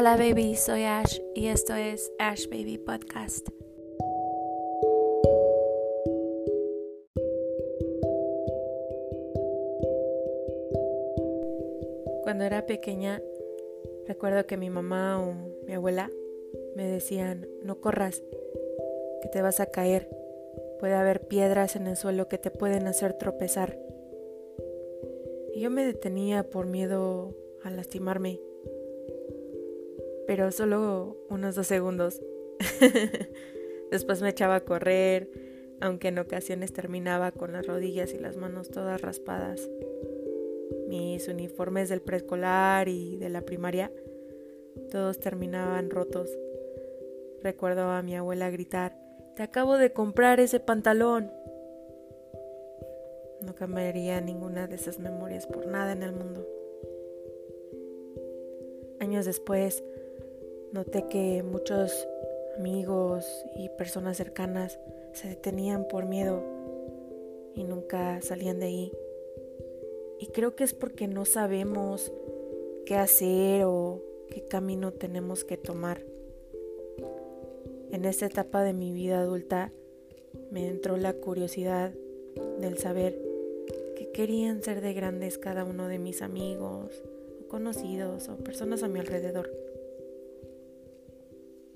Hola baby, soy Ash y esto es Ash Baby Podcast. Cuando era pequeña, recuerdo que mi mamá o mi abuela me decían, no corras, que te vas a caer. Puede haber piedras en el suelo que te pueden hacer tropezar. Y yo me detenía por miedo a lastimarme pero solo unos dos segundos. Después me echaba a correr, aunque en ocasiones terminaba con las rodillas y las manos todas raspadas. Mis uniformes del preescolar y de la primaria, todos terminaban rotos. Recuerdo a mi abuela gritar, te acabo de comprar ese pantalón. No cambiaría ninguna de esas memorias por nada en el mundo. Años después, Noté que muchos amigos y personas cercanas se detenían por miedo y nunca salían de ahí. Y creo que es porque no sabemos qué hacer o qué camino tenemos que tomar. En esta etapa de mi vida adulta me entró la curiosidad del saber qué querían ser de grandes cada uno de mis amigos o conocidos o personas a mi alrededor.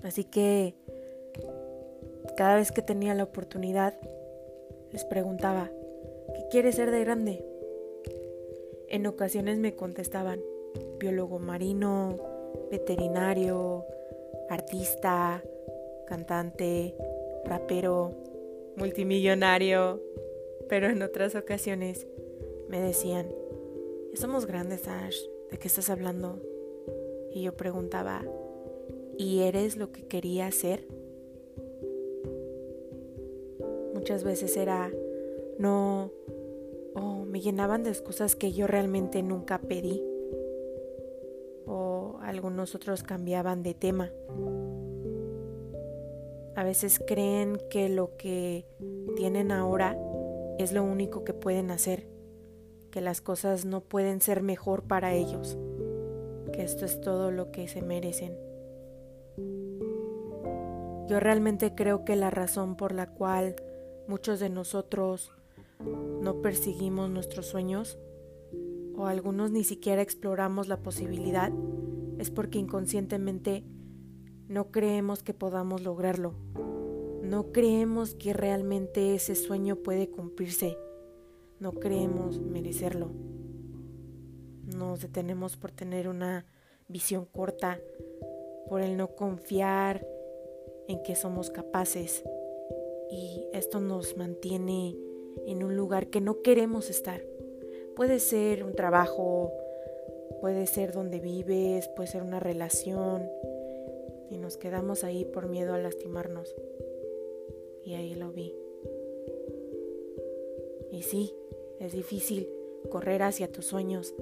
Así que cada vez que tenía la oportunidad, les preguntaba, ¿qué quieres ser de grande? En ocasiones me contestaban, biólogo marino, veterinario, artista, cantante, rapero, multimillonario, pero en otras ocasiones me decían, ya somos grandes, Ash, ¿de qué estás hablando? Y yo preguntaba, y eres lo que quería ser. Muchas veces era no o me llenaban de excusas que yo realmente nunca pedí o algunos otros cambiaban de tema. A veces creen que lo que tienen ahora es lo único que pueden hacer, que las cosas no pueden ser mejor para ellos, que esto es todo lo que se merecen. Yo realmente creo que la razón por la cual muchos de nosotros no perseguimos nuestros sueños o algunos ni siquiera exploramos la posibilidad es porque inconscientemente no creemos que podamos lograrlo. No creemos que realmente ese sueño puede cumplirse. No creemos merecerlo. Nos detenemos por tener una visión corta por el no confiar en que somos capaces y esto nos mantiene en un lugar que no queremos estar. Puede ser un trabajo, puede ser donde vives, puede ser una relación y nos quedamos ahí por miedo a lastimarnos. Y ahí lo vi. Y sí, es difícil correr hacia tus sueños,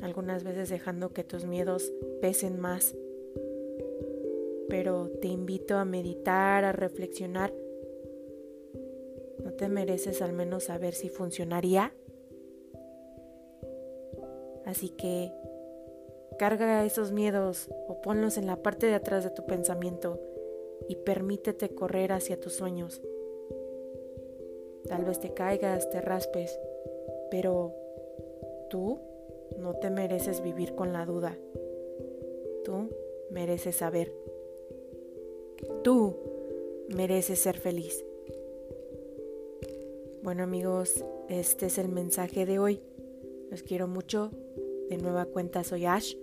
algunas veces dejando que tus miedos pesen más. Pero te invito a meditar, a reflexionar. ¿No te mereces al menos saber si funcionaría? Así que carga esos miedos o ponlos en la parte de atrás de tu pensamiento y permítete correr hacia tus sueños. Tal vez te caigas, te raspes, pero tú no te mereces vivir con la duda. Tú mereces saber. Tú mereces ser feliz. Bueno amigos, este es el mensaje de hoy. Los quiero mucho. De nueva cuenta soy Ash.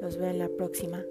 Los veo en la próxima.